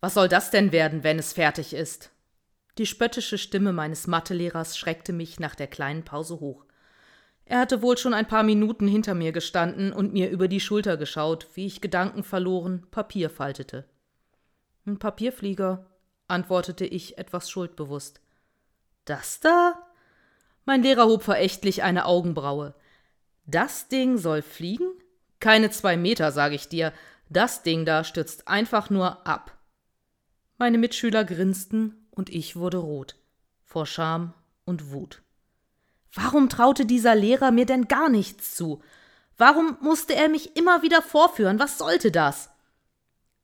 Was soll das denn werden, wenn es fertig ist? Die spöttische Stimme meines Mathelehrers schreckte mich nach der kleinen Pause hoch. Er hatte wohl schon ein paar Minuten hinter mir gestanden und mir über die Schulter geschaut, wie ich gedankenverloren Papier faltete. Ein Papierflieger, antwortete ich etwas schuldbewusst. Das da? Mein Lehrer hob verächtlich eine Augenbraue. Das Ding soll fliegen? Keine zwei Meter, sage ich dir. Das Ding da stürzt einfach nur ab. Meine Mitschüler grinsten und ich wurde rot. Vor Scham und Wut. Warum traute dieser Lehrer mir denn gar nichts zu? Warum musste er mich immer wieder vorführen? Was sollte das?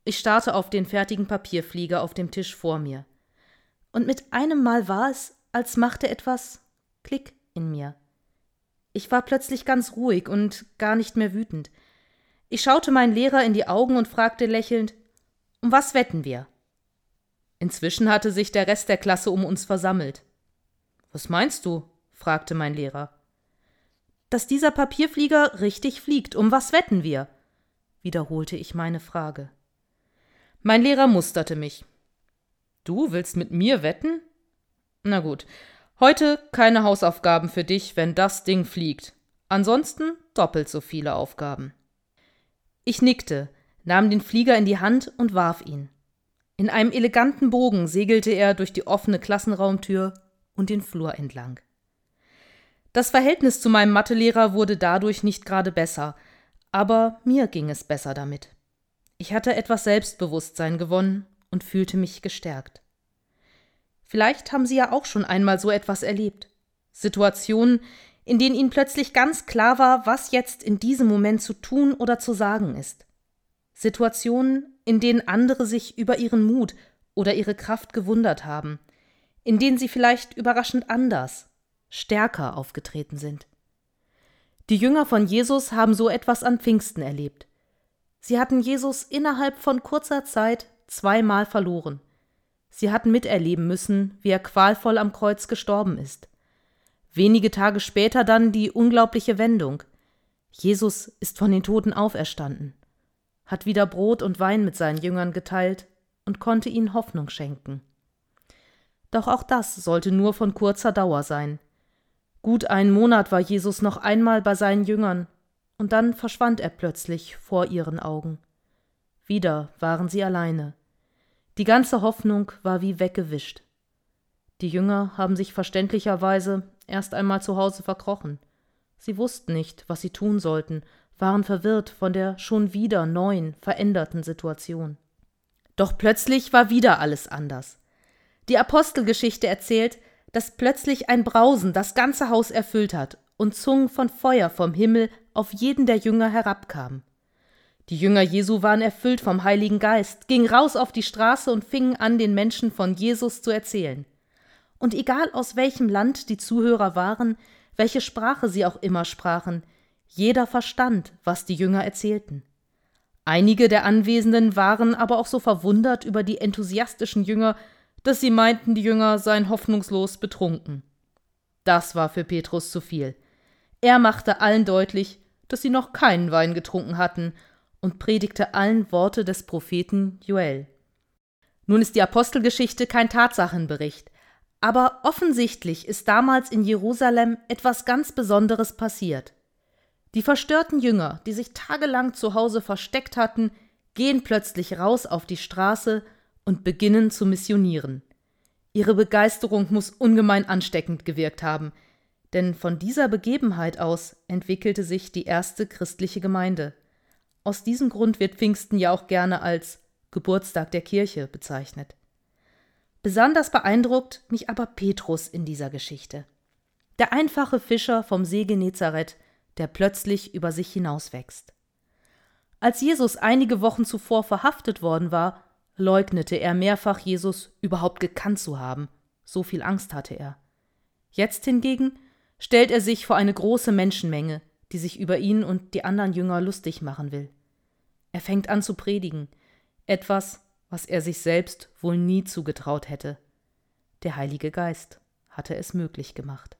Ich starrte auf den fertigen Papierflieger auf dem Tisch vor mir. Und mit einem Mal war es, als machte etwas Klick in mir. Ich war plötzlich ganz ruhig und gar nicht mehr wütend. Ich schaute meinen Lehrer in die Augen und fragte lächelnd Um was wetten wir? Inzwischen hatte sich der Rest der Klasse um uns versammelt. Was meinst du? fragte mein Lehrer. Dass dieser Papierflieger richtig fliegt, um was wetten wir? wiederholte ich meine Frage. Mein Lehrer musterte mich. Du willst mit mir wetten? Na gut, heute keine Hausaufgaben für dich, wenn das Ding fliegt. Ansonsten doppelt so viele Aufgaben. Ich nickte, nahm den Flieger in die Hand und warf ihn. In einem eleganten Bogen segelte er durch die offene Klassenraumtür und den Flur entlang. Das Verhältnis zu meinem Mathelehrer wurde dadurch nicht gerade besser, aber mir ging es besser damit. Ich hatte etwas Selbstbewusstsein gewonnen und fühlte mich gestärkt. Vielleicht haben Sie ja auch schon einmal so etwas erlebt. Situationen, in denen Ihnen plötzlich ganz klar war, was jetzt in diesem Moment zu tun oder zu sagen ist. Situationen, in denen andere sich über ihren Mut oder ihre Kraft gewundert haben, in denen sie vielleicht überraschend anders, stärker aufgetreten sind. Die Jünger von Jesus haben so etwas an Pfingsten erlebt. Sie hatten Jesus innerhalb von kurzer Zeit zweimal verloren. Sie hatten miterleben müssen, wie er qualvoll am Kreuz gestorben ist. Wenige Tage später dann die unglaubliche Wendung. Jesus ist von den Toten auferstanden, hat wieder Brot und Wein mit seinen Jüngern geteilt und konnte ihnen Hoffnung schenken. Doch auch das sollte nur von kurzer Dauer sein. Gut einen Monat war Jesus noch einmal bei seinen Jüngern, und dann verschwand er plötzlich vor ihren Augen. Wieder waren sie alleine. Die ganze Hoffnung war wie weggewischt. Die Jünger haben sich verständlicherweise erst einmal zu Hause verkrochen. Sie wussten nicht, was sie tun sollten, waren verwirrt von der schon wieder neuen, veränderten Situation. Doch plötzlich war wieder alles anders. Die Apostelgeschichte erzählt, dass plötzlich ein Brausen das ganze Haus erfüllt hat und Zungen von Feuer vom Himmel auf jeden der Jünger herabkamen. Die Jünger Jesu waren erfüllt vom Heiligen Geist, gingen raus auf die Straße und fingen an, den Menschen von Jesus zu erzählen. Und egal aus welchem Land die Zuhörer waren, welche Sprache sie auch immer sprachen, jeder verstand, was die Jünger erzählten. Einige der Anwesenden waren aber auch so verwundert über die enthusiastischen Jünger, dass sie meinten, die Jünger seien hoffnungslos betrunken. Das war für Petrus zu viel. Er machte allen deutlich, dass sie noch keinen Wein getrunken hatten und predigte allen Worte des Propheten Joel. Nun ist die Apostelgeschichte kein Tatsachenbericht, aber offensichtlich ist damals in Jerusalem etwas ganz Besonderes passiert. Die verstörten Jünger, die sich tagelang zu Hause versteckt hatten, gehen plötzlich raus auf die Straße und beginnen zu missionieren. Ihre Begeisterung muss ungemein ansteckend gewirkt haben, denn von dieser Begebenheit aus entwickelte sich die erste christliche Gemeinde. Aus diesem Grund wird Pfingsten ja auch gerne als Geburtstag der Kirche bezeichnet. Besonders beeindruckt mich aber Petrus in dieser Geschichte. Der einfache Fischer vom See Genezareth, der plötzlich über sich hinauswächst. Als Jesus einige Wochen zuvor verhaftet worden war, leugnete er mehrfach, Jesus überhaupt gekannt zu haben, so viel Angst hatte er. Jetzt hingegen stellt er sich vor eine große Menschenmenge, die sich über ihn und die anderen Jünger lustig machen will. Er fängt an zu predigen, etwas, was er sich selbst wohl nie zugetraut hätte. Der Heilige Geist hatte es möglich gemacht.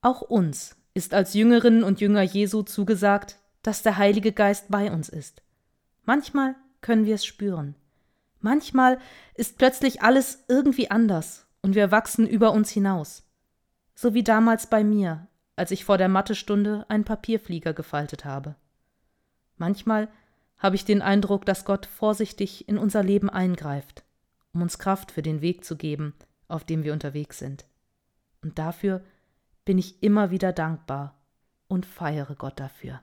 Auch uns ist als Jüngerinnen und Jünger Jesu zugesagt, dass der Heilige Geist bei uns ist. Manchmal können wir es spüren, Manchmal ist plötzlich alles irgendwie anders und wir wachsen über uns hinaus. So wie damals bei mir, als ich vor der Mathestunde einen Papierflieger gefaltet habe. Manchmal habe ich den Eindruck, dass Gott vorsichtig in unser Leben eingreift, um uns Kraft für den Weg zu geben, auf dem wir unterwegs sind. Und dafür bin ich immer wieder dankbar und feiere Gott dafür.